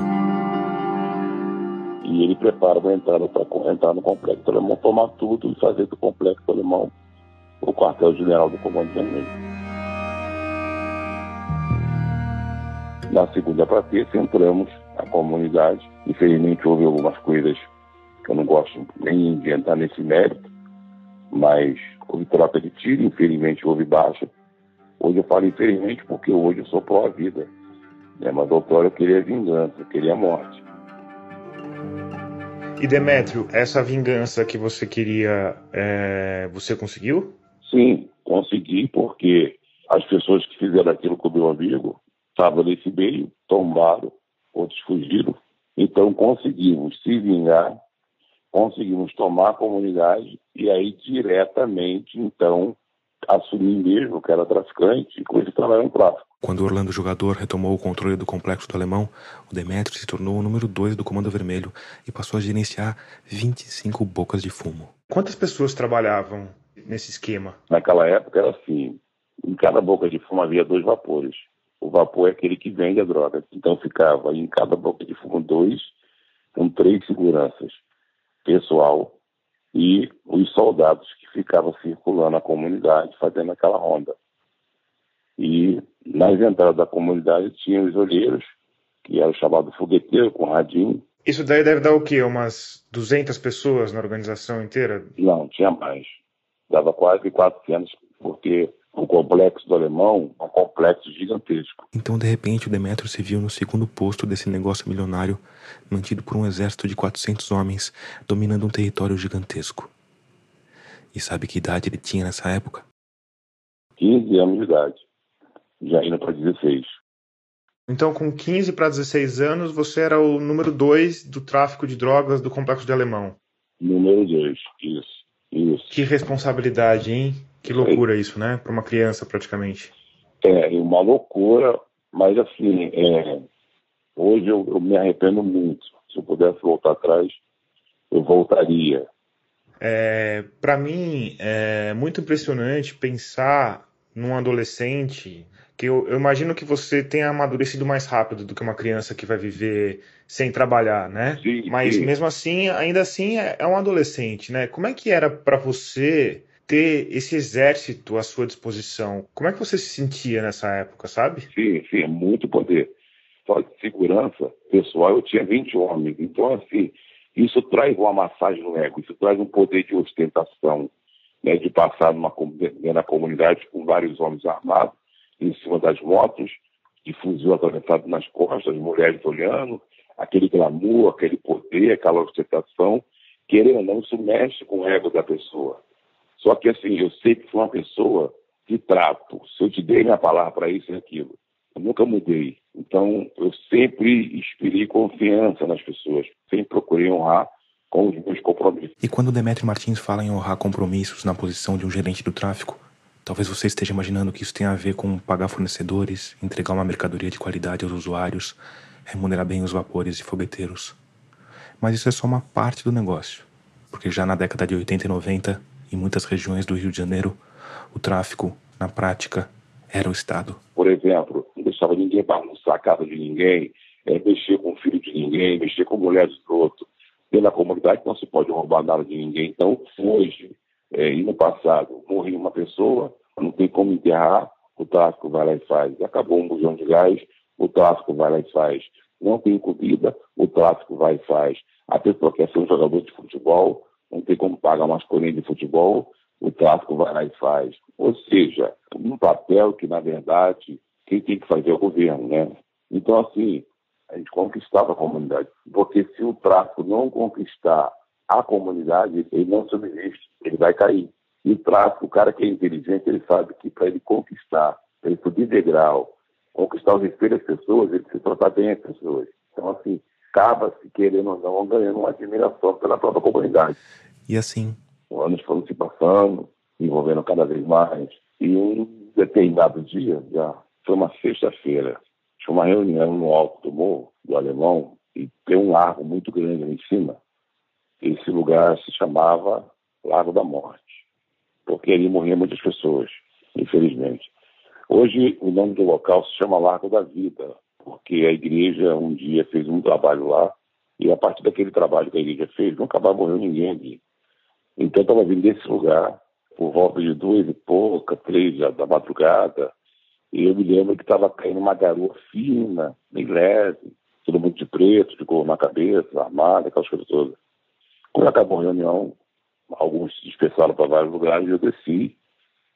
E ele prepara uma entrada para entrar no complexo do Alemão, tomar tudo e fazer do complexo do Alemão o quartel-general do Comando Vermelho. Na segunda para terça entramos na comunidade. Infelizmente houve algumas coisas que eu não gosto nem de entrar nesse mérito, mas houve troca de tiro, infelizmente houve baixa. Hoje eu falo infelizmente porque hoje eu sou pró-vida. Né? Mas doutor eu queria vingança, eu queria morte. E Demétrio, essa vingança que você queria, é, você conseguiu? Sim, consegui porque as pessoas que fizeram aquilo com o meu amigo estavam nesse meio, tombaram, outros fugiram. Então conseguimos se vingar, conseguimos tomar a comunidade e aí diretamente, então, assumir mesmo que era traficante e coisa trabalhar no tráfico. Quando Orlando Jogador retomou o controle do complexo do Alemão, o Demetrio se tornou o número 2 do Comando Vermelho e passou a gerenciar 25 bocas de fumo. Quantas pessoas trabalhavam nesse esquema? Naquela época era assim, em cada boca de fumo havia dois vapores. O vapor é aquele que vende a droga. Então ficava em cada boca de fumo dois, com três seguranças, pessoal e os soldados que ficavam circulando a comunidade, fazendo aquela ronda. E nas entradas da comunidade tinha os olheiros, que era o chamado fogueteiro, com radinho. Isso daí deve dar o quê? Umas 200 pessoas na organização inteira? Não, tinha mais. Dava quase 400, porque o complexo do alemão é um complexo gigantesco. Então, de repente, o Demetrio se viu no segundo posto desse negócio milionário, mantido por um exército de 400 homens, dominando um território gigantesco. E sabe que idade ele tinha nessa época? 15 anos de idade, já indo para 16. Então, com 15 para 16 anos, você era o número 2 do tráfico de drogas do complexo de Alemão. Número 2, isso, isso. Que responsabilidade, hein? Que loucura isso, né? Para uma criança, praticamente. É, uma loucura, mas assim, é, hoje eu, eu, me arrependo muito. Se eu pudesse voltar atrás, eu voltaria. É, Para mim, é muito impressionante pensar num adolescente que eu, eu, imagino que você tenha amadurecido mais rápido do que uma criança que vai viver sem trabalhar, né? Sim, Mas sim. mesmo assim, ainda assim é, é um adolescente, né? Como é que era para você ter esse exército à sua disposição. Como é que você se sentia nessa época, sabe? Sim, sim, muito poder. Só de segurança pessoal eu tinha 20 homens. Então, assim, Isso traz uma massagem no ego, isso traz um poder de ostentação, né, de passar numa, na comunidade com vários homens armados em cima das motos, de fuzil atravessado nas costas, mulheres olhando, aquele glamour, aquele poder, aquela ostentação, querendo ou não, isso mexe com o ego da pessoa. Só que assim, eu sempre fui uma pessoa de trato. Se eu te dei minha palavra para isso e aquilo, eu nunca mudei. Então, eu sempre inspirei confiança nas pessoas, sempre procurei honrar com os meus compromissos. E quando Demetrio Martins fala em honrar compromissos na posição de um gerente do tráfico, talvez você esteja imaginando que isso tem a ver com pagar fornecedores, entregar uma mercadoria de qualidade aos usuários, remunerar bem os vapores e fogueteiros. Mas isso é só uma parte do negócio, porque já na década de 80 e 90, em muitas regiões do Rio de Janeiro, o tráfico, na prática, era o Estado. Por exemplo, não deixava ninguém bagunçar a casa de ninguém, é, mexer com o filho de ninguém, mexer com a mulher do outro. Pela comunidade não se pode roubar nada de ninguém. Então, hoje é, e no passado, morria uma pessoa, não tem como enterrar, o tráfico vai lá e faz. Acabou um bujão de gás, o tráfico vai lá e faz. Não tem comida, o tráfico vai e faz. A pessoa quer ser um jogador de futebol, não tem como pagar uma escolinha de futebol, o tráfico vai lá e faz. Ou seja, um papel que, na verdade, quem tem que fazer é o governo, né? Então, assim, a gente conquistava a comunidade. Porque se o tráfico não conquistar a comunidade, ele não subsiste, ele vai cair. E o tráfico, o cara que é inteligente, ele sabe que para ele conquistar, para ele subir degrau, conquistar o respeito das pessoas, ele precisa tratar bem as pessoas. Então, assim, acaba-se, querendo ou não, ganhando uma admiração pela própria comunidade. E assim? Os anos foram se passando, envolvendo cada vez mais. E um determinado dia, já foi uma sexta-feira, tinha uma reunião no alto do morro, do Alemão, e tem um largo muito grande ali em cima. Esse lugar se chamava Lago da Morte, porque ali morriam muitas pessoas, infelizmente. Hoje, o nome do local se chama Largo da Vida, porque a igreja um dia fez um trabalho lá, e a partir daquele trabalho que a igreja fez, nunca mais morreu ninguém ali. Então, estava vindo desse lugar, por volta de duas e pouca, três da madrugada, e eu me lembro que estava caindo uma garoa fina, bem leve, todo mundo de preto, de cor na cabeça, armado, aquelas coisas todas. Quando acabou a reunião, alguns se dispersaram para vários lugares e eu desci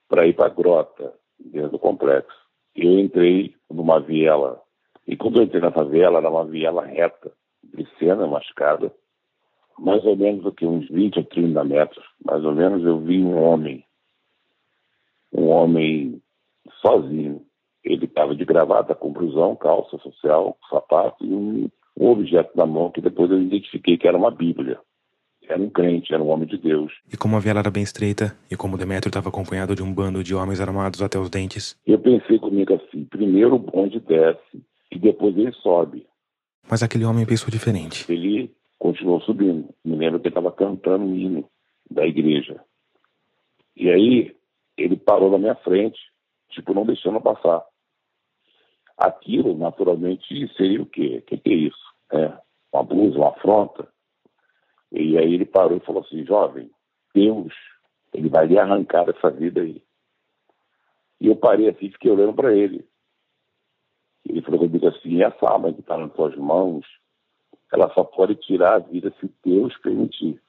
para ir para a grota, dentro do complexo. Eu entrei numa viela, e quando eu entrei nessa viela, era uma viela reta, de cena, uma escada, mais ou menos aqui, uns 20 ou 30 metros, mais ou menos, eu vi um homem, um homem sozinho. Ele estava de gravata com blusão, calça social, sapato e um, um objeto na mão que depois eu identifiquei que era uma Bíblia era um crente, era um homem de Deus. E como a viela era bem estreita, e como Demétrio estava acompanhado de um bando de homens armados até os dentes. Eu pensei comigo assim: primeiro o bonde desce e depois ele sobe. Mas aquele homem pensou diferente. Ele continuou subindo. Me lembro que ele estava cantando o hino da igreja. E aí ele parou na minha frente, tipo, não deixando passar. Aquilo, naturalmente, seria o quê? O que, que é isso? É, uma blusa, uma afronta? E aí ele parou e falou assim, jovem, Deus, ele vai lhe arrancar essa vida aí. E eu parei assim, fiquei olhando para ele. Ele falou comigo assim, essa arma que está nas suas mãos, ela só pode tirar a vida se Deus permitir.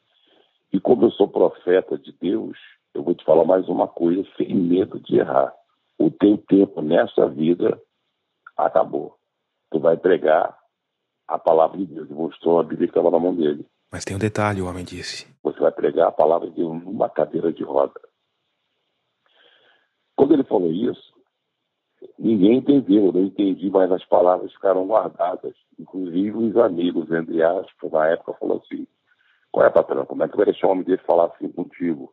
E como eu sou profeta de Deus, eu vou te falar mais uma coisa, sem medo de errar. O teu tempo nessa vida acabou. Tu vai pregar a palavra de Deus. Mostrou a Bíblia que estava na mão dele. Mas tem um detalhe, o homem disse. Você vai pregar a palavra de numa cadeira de roda. Quando ele falou isso, ninguém entendeu, eu não entendi, mas as palavras ficaram guardadas. Inclusive os amigos, entre aspas, na época, falou assim, qual é, patrão, como é que vai deixar um homem desse falar assim contigo?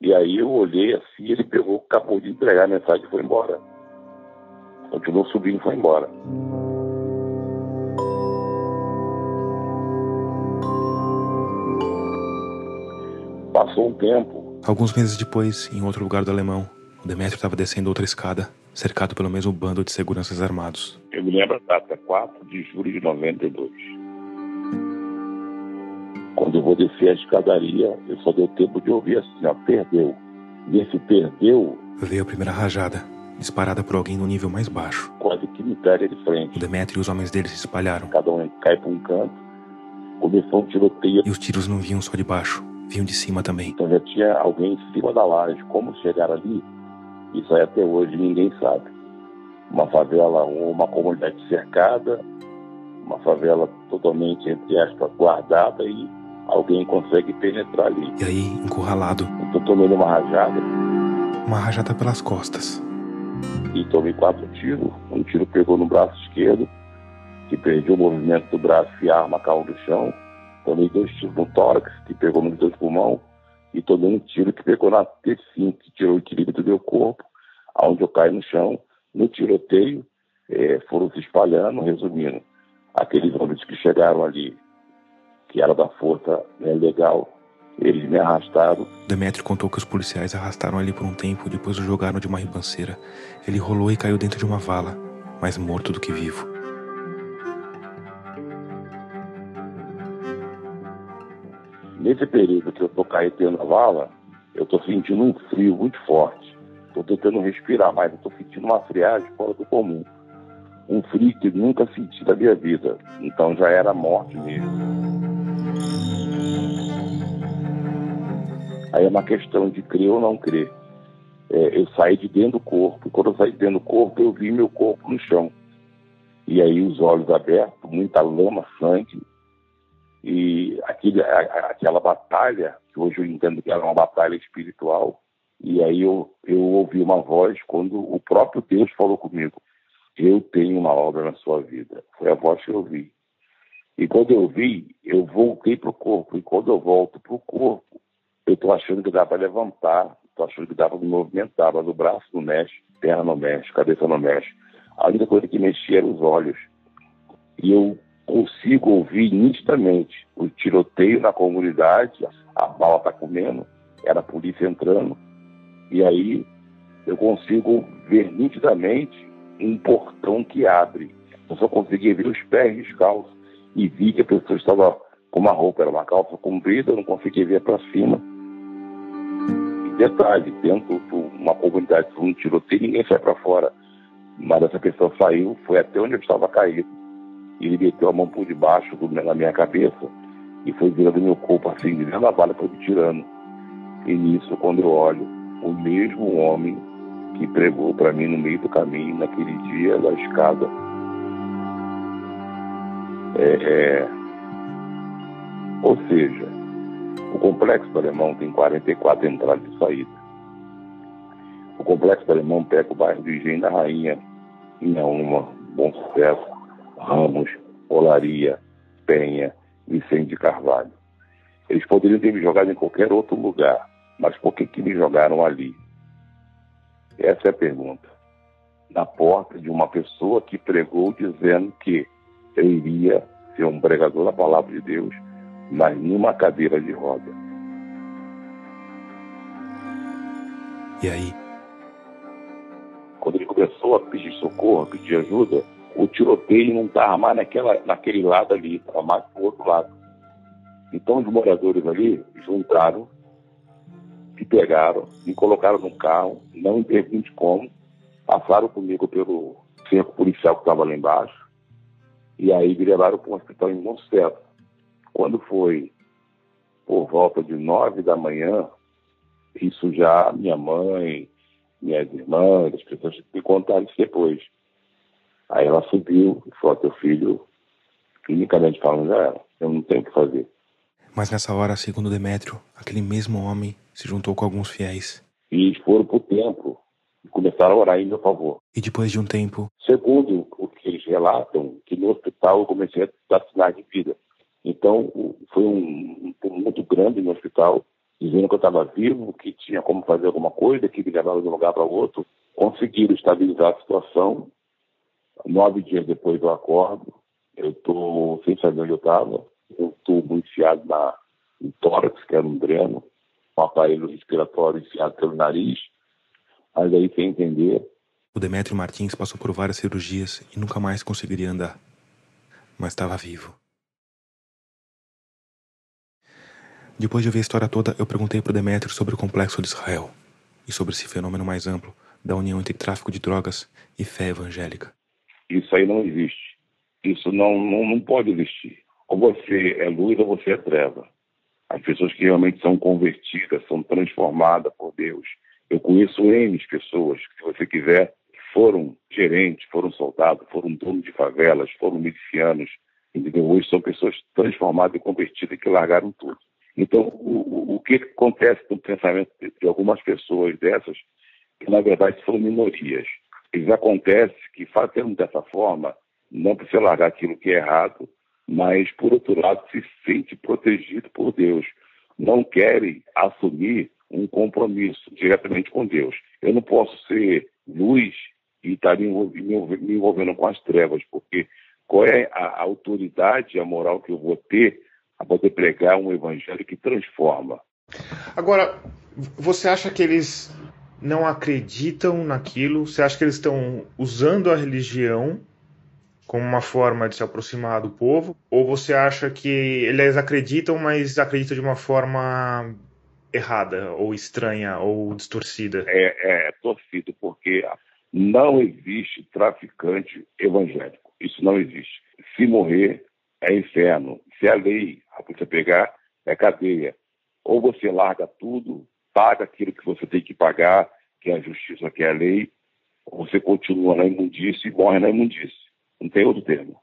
E aí eu olhei assim, ele pegou, acabou de entregar a mensagem e foi embora. Continuou subindo e foi embora. Passou um tempo. Alguns meses depois, em outro lugar do Alemão, o Demetrio estava descendo outra escada, cercado pelo mesmo bando de seguranças armados. Eu me lembro a data, 4 de julho de 92. Quando eu vou descer a escadaria, eu só deu tempo de ouvir assim, ó, perdeu. Nesse perdeu... Veio a primeira rajada, disparada por alguém no nível mais baixo. Quase que me pega de frente. O Demetrio e os homens dele se espalharam. Cada um cai para um canto. começou um tiroteio. E os tiros não vinham só de baixo, vinham de cima também. Então já tinha alguém em cima da laje. Como chegaram ali, isso aí até hoje ninguém sabe. Uma favela, uma comunidade cercada, uma favela totalmente, entre aspas, guardada e alguém consegue penetrar ali. E aí, encurralado. Eu tomei uma rajada. Uma rajada pelas costas. E tomei quatro tiros. Um tiro pegou no braço esquerdo, que perdi o movimento do braço e a arma caiu do chão. Tomei dois tiros no tórax, que pegou nos dois pulmões. E tomei um tiro que pegou na T5, que tirou o equilíbrio do meu corpo, aonde eu caí no chão. No tiroteio, é, foram se espalhando, resumindo. Aqueles homens que chegaram ali que era da força né, legal, eles me arrastaram. Demetrio contou que os policiais arrastaram ele por um tempo, depois o jogaram de uma ribanceira. Ele rolou e caiu dentro de uma vala, mais morto do que vivo. Nesse período que eu tô caído na vala, eu tô sentindo um frio muito forte. Tô tentando respirar, mas tô sentindo uma friagem fora do comum. Um frio que nunca senti na minha vida. Então já era morte mesmo. Aí é uma questão de crer ou não crer. É, eu saí de dentro do corpo. Quando eu saí de dentro do corpo, eu vi meu corpo no chão. E aí os olhos abertos, muita lama, sangue. E aquele, a, aquela batalha, que hoje eu entendo que era uma batalha espiritual. E aí eu, eu ouvi uma voz quando o próprio Deus falou comigo. Eu tenho uma obra na sua vida. Foi a voz que eu ouvi. E quando eu vi, eu voltei para o corpo. E quando eu volto para o corpo, eu estou achando que dá para levantar, estou achando que dá para me movimentar, mas o braço não mexe, perna não mexe, cabeça não mexe. A única coisa que mexia eram os olhos. E eu consigo ouvir nitidamente o tiroteio na comunidade, a bala está comendo, era a polícia entrando, e aí eu consigo ver nitidamente um portão que abre. Eu só conseguia ver os pés descalços e vi que a pessoa estava com uma roupa, era uma calça comprida, eu não conseguia ver para cima. E detalhe, dentro de uma comunidade de um tiroteio, ninguém sai para fora. Mas essa pessoa saiu, foi até onde eu estava caído. Ele meteu a mão por debaixo na minha cabeça e foi virando meu corpo assim, de da bala, foi me tirando. E nisso, quando eu olho, o mesmo homem que pregou para mim no meio do caminho, naquele dia da escada, é, é, ou seja, o complexo do Alemão tem 44 entradas e saídas. O complexo do Alemão pega o bairro do Engenho da Rainha, Inhaúma, Bom Sucesso, Ramos, Olaria, Penha, Vicente de Carvalho. Eles poderiam ter me jogado em qualquer outro lugar, mas por que, que me jogaram ali? Essa é a pergunta. Na porta de uma pessoa que pregou dizendo que eu iria ser um pregador da palavra de Deus, mas numa cadeira de roda. E aí? Quando ele começou a pedir socorro, a pedir ajuda, o tiroteio não estava mais naquela, naquele lado ali, estava mais para o outro lado. Então os moradores ali juntaram, me pegaram, me colocaram no carro, não pergunte como, passaram comigo pelo cerco policial que estava lá embaixo, e aí me levaram para um hospital em Monsanto. Quando foi por volta de nove da manhã, isso já minha mãe, minhas irmãs, as pessoas me contaram isso depois. Aí ela subiu e falou, teu filho, clinicamente falando, já era, eu não tenho o que fazer. Mas nessa hora, segundo Demétrio, aquele mesmo homem se juntou com alguns fiéis. E foram pro templo e começaram a orar em meu favor. E depois de um tempo? Segundo o que eles relatam, que no hospital eu comecei a dar sinais de vida. Então, foi um, um tumulto grande no hospital, dizendo que eu estava vivo, que tinha como fazer alguma coisa, que me levava de um lugar para outro. Conseguiram estabilizar a situação. Nove dias depois eu acordo, eu estou sem saber onde eu estava, eu estou enfiado na, no tórax, que era um dreno, um aparelho respiratório enfiado pelo nariz, mas aí sem entender. O Demétrio Martins passou por várias cirurgias e nunca mais conseguiria andar, mas estava vivo. Depois de ouvir a história toda, eu perguntei para o Demétrio sobre o complexo de Israel e sobre esse fenômeno mais amplo da união entre tráfico de drogas e fé evangélica. Isso aí não existe. Isso não, não, não pode existir. Ou você é luz ou você é treva. As pessoas que realmente são convertidas, são transformadas por Deus. Eu conheço N pessoas se você quiser, foram gerentes, foram soldados, foram donos de favelas, foram milicianos, entendeu? Hoje são pessoas transformadas e convertidas que largaram tudo. Então, o, o que acontece no pensamento de algumas pessoas dessas, que na verdade são minorias. Eles acontece que fazendo dessa forma, não precisa largar aquilo que é errado, mas, por outro lado, se sente protegido por Deus. Não querem assumir um compromisso diretamente com Deus. Eu não posso ser luz e estar me envolvendo com as trevas, porque qual é a autoridade, a moral que eu vou ter a poder pregar um evangelho que transforma? Agora, você acha que eles não acreditam naquilo? Você acha que eles estão usando a religião como uma forma de se aproximar do povo? Ou você acha que eles acreditam, mas acreditam de uma forma errada, ou estranha, ou distorcida? É, é torcido, porque não existe traficante evangélico. Isso não existe. Se morrer, é inferno. Se a lei, a polícia pegar, é cadeia. Ou você larga tudo, paga aquilo que você tem que pagar, que é a justiça, que é a lei, ou você continua na imundície e morre na imundície. Não tem outro termo.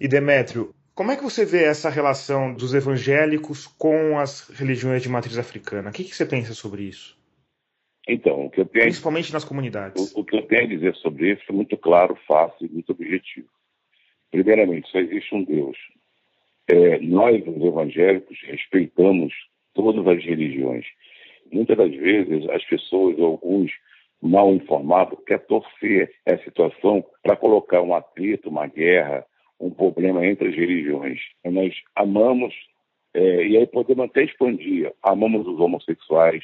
E Demétrio, como é que você vê essa relação dos evangélicos com as religiões de matriz africana? O que, que você pensa sobre isso? Então, o que eu tenho, principalmente nas comunidades. O, o, que eu tenho a dizer sobre isso é muito claro, fácil e muito objetivo. Primeiramente, só existe um Deus. É, nós, os evangélicos, respeitamos todas as religiões. Muitas das vezes, as pessoas, alguns mal informado quer torcer essa situação para colocar um atrito, uma guerra, um problema entre as religiões. Nós amamos, é, e aí podemos até expandir, amamos os homossexuais,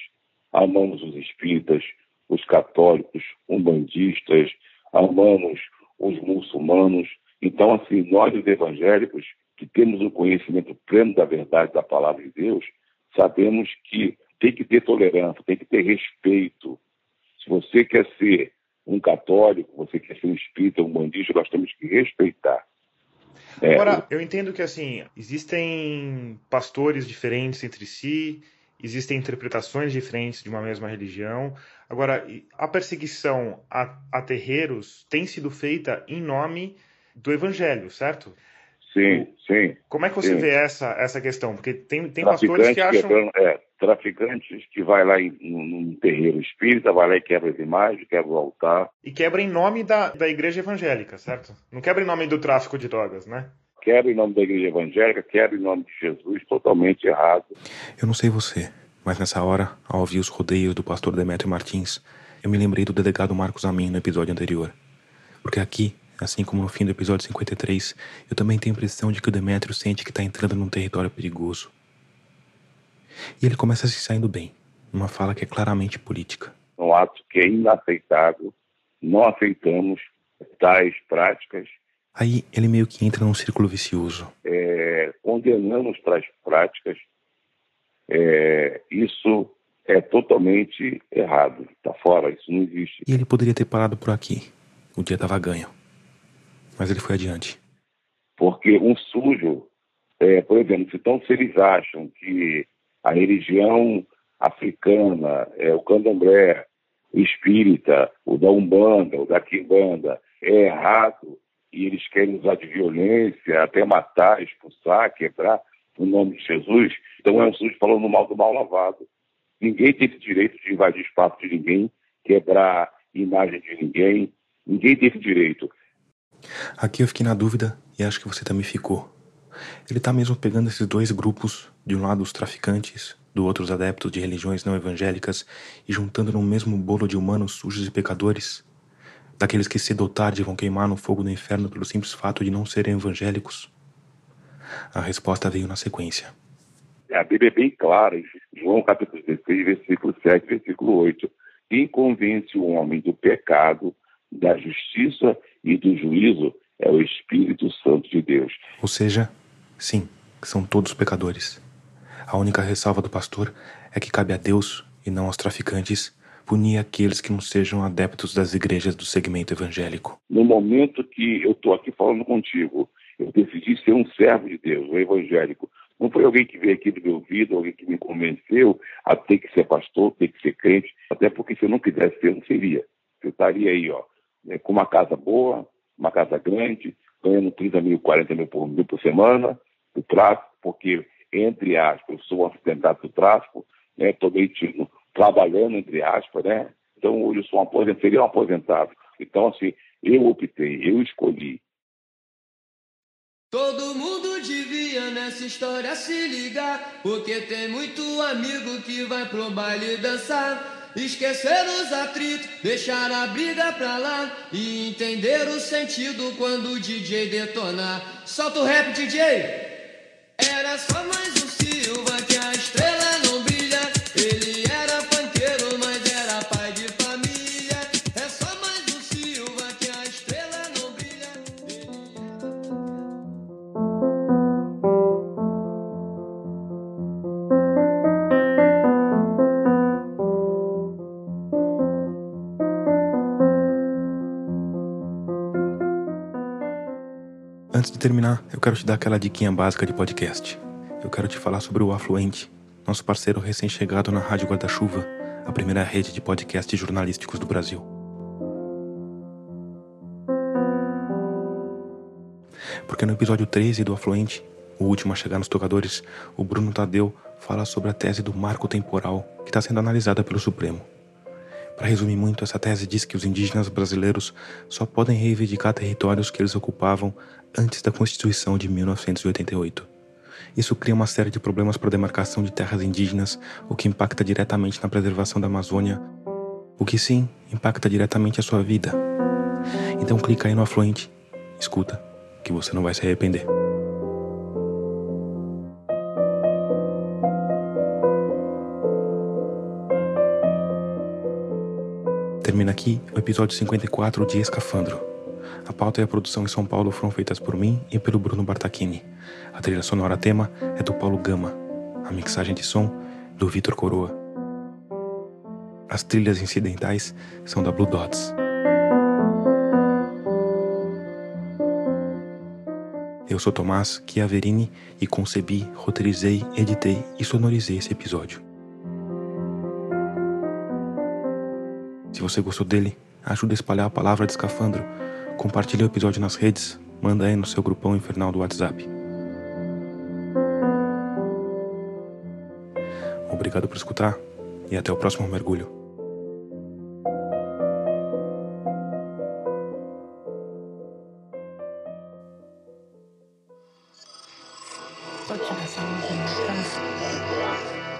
amamos os espíritas, os católicos, umbandistas, amamos os muçulmanos. Então, assim, nós os evangélicos, que temos um conhecimento pleno da verdade da palavra de Deus, sabemos que tem que ter tolerância, tem que ter respeito, se você quer ser um católico, você quer ser um espírita, um bandista, nós temos que respeitar. É, Agora, eu entendo que assim existem pastores diferentes entre si, existem interpretações diferentes de uma mesma religião. Agora, a perseguição a, a terreiros tem sido feita em nome do evangelho, certo? Sim, sim. Como é que você sim. vê essa, essa questão? Porque tem, tem pastores que acham. Quebrando, é, traficantes que vai lá em, num terreiro espírita, vai lá e quebra as imagens, quebra o altar. E quebra em nome da, da igreja evangélica, certo? Não quebra em nome do tráfico de drogas, né? Quebra em nome da igreja evangélica, quebra em nome de Jesus, totalmente errado. Eu não sei você, mas nessa hora, ao ouvir os rodeios do pastor Demetrio Martins, eu me lembrei do delegado Marcos Amin no episódio anterior. Porque aqui, assim como no fim do episódio 53, eu também tenho a impressão de que o Demetrio sente que está entrando num território perigoso e ele começa se saindo bem, numa fala que é claramente política. Um ato que é inaceitável, não aceitamos tais práticas. Aí ele meio que entra num círculo vicioso. É, condenamos tais práticas. É, isso é totalmente errado. Está fora, isso não existe. E ele poderia ter parado por aqui. O dia estava ganho. Mas ele foi adiante. Porque um sujo, é, por exemplo, então se eles acham que a religião africana, é, o candomblé, o espírita, o da Umbanda, o da Quimbanda, é errado e eles querem usar de violência, até matar, expulsar, quebrar o nome de Jesus, então é um sujo falando mal do mal lavado. Ninguém tem esse direito de invadir espaço de ninguém, quebrar imagem de ninguém, ninguém tem esse direito. Aqui eu fiquei na dúvida e acho que você também ficou. Ele está mesmo pegando esses dois grupos, de um lado os traficantes, do outro os adeptos de religiões não evangélicas, e juntando no mesmo bolo de humanos sujos e pecadores, daqueles que cedo ou tarde vão queimar no fogo do inferno pelo simples fato de não serem evangélicos? A resposta veio na sequência. A Bíblia é bem clara, João capítulo 16, versículo 7, versículo 8. Quem convence o homem do pecado, da justiça e do juízo é o Espírito Santo de Deus. Ou seja, Sim, são todos pecadores. A única ressalva do pastor é que cabe a Deus, e não aos traficantes, punir aqueles que não sejam adeptos das igrejas do segmento evangélico. No momento que eu estou aqui falando contigo, Eu decidi ser um servo de Deus, um evangélico. Não foi alguém que veio aqui do meu ouvido, alguém que me convenceu a ter que ser pastor, ter que ser crente, até porque se eu não quisesse ser, eu não seria. Eu estaria aí, ó, né, com uma casa boa, uma casa grande, ganhando 30 mil, 40 mil por, mil por semana, do tráfico, porque, entre aspas, eu sou um assistentado do tráfico, né, tô meio trabalhando, entre aspas, né? Então, hoje eu sou um aposentado, seria um aposentado. Então, assim, eu optei, eu escolhi Todo mundo devia nessa história se ligar, porque tem muito amigo que vai pro baile dançar. Esquecer os atritos, deixar a briga pra lá e entender o sentido quando o DJ detonar. Solta o rap, DJ! Era só mais eu quero te dar aquela diquinha básica de podcast. Eu quero te falar sobre o Afluente, nosso parceiro recém-chegado na Rádio Guarda-Chuva, a primeira rede de podcasts jornalísticos do Brasil. Porque no episódio 13 do Afluente, o último a chegar nos tocadores, o Bruno Tadeu fala sobre a tese do marco temporal que está sendo analisada pelo Supremo. Para resumir muito, essa tese diz que os indígenas brasileiros só podem reivindicar territórios que eles ocupavam antes da Constituição de 1988. Isso cria uma série de problemas para a demarcação de terras indígenas, o que impacta diretamente na preservação da Amazônia, o que sim impacta diretamente a sua vida. Então clica aí no Afluente, escuta, que você não vai se arrepender. Aqui o episódio 54 de Escafandro. A pauta e a produção em São Paulo foram feitas por mim e pelo Bruno Bartachini. A trilha sonora tema é do Paulo Gama. A mixagem de som do Vitor Coroa. As trilhas incidentais são da Blue Dots. Eu sou Tomás Chiaverini e concebi, roteirizei, editei e sonorizei esse episódio. Se você gostou dele, ajude a espalhar a palavra de escafandro. Compartilhe o episódio nas redes, manda aí no seu grupão infernal do WhatsApp. Obrigado por escutar e até o próximo mergulho.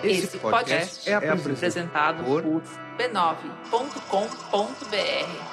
Esse podcast é apresentado por b9.com.br.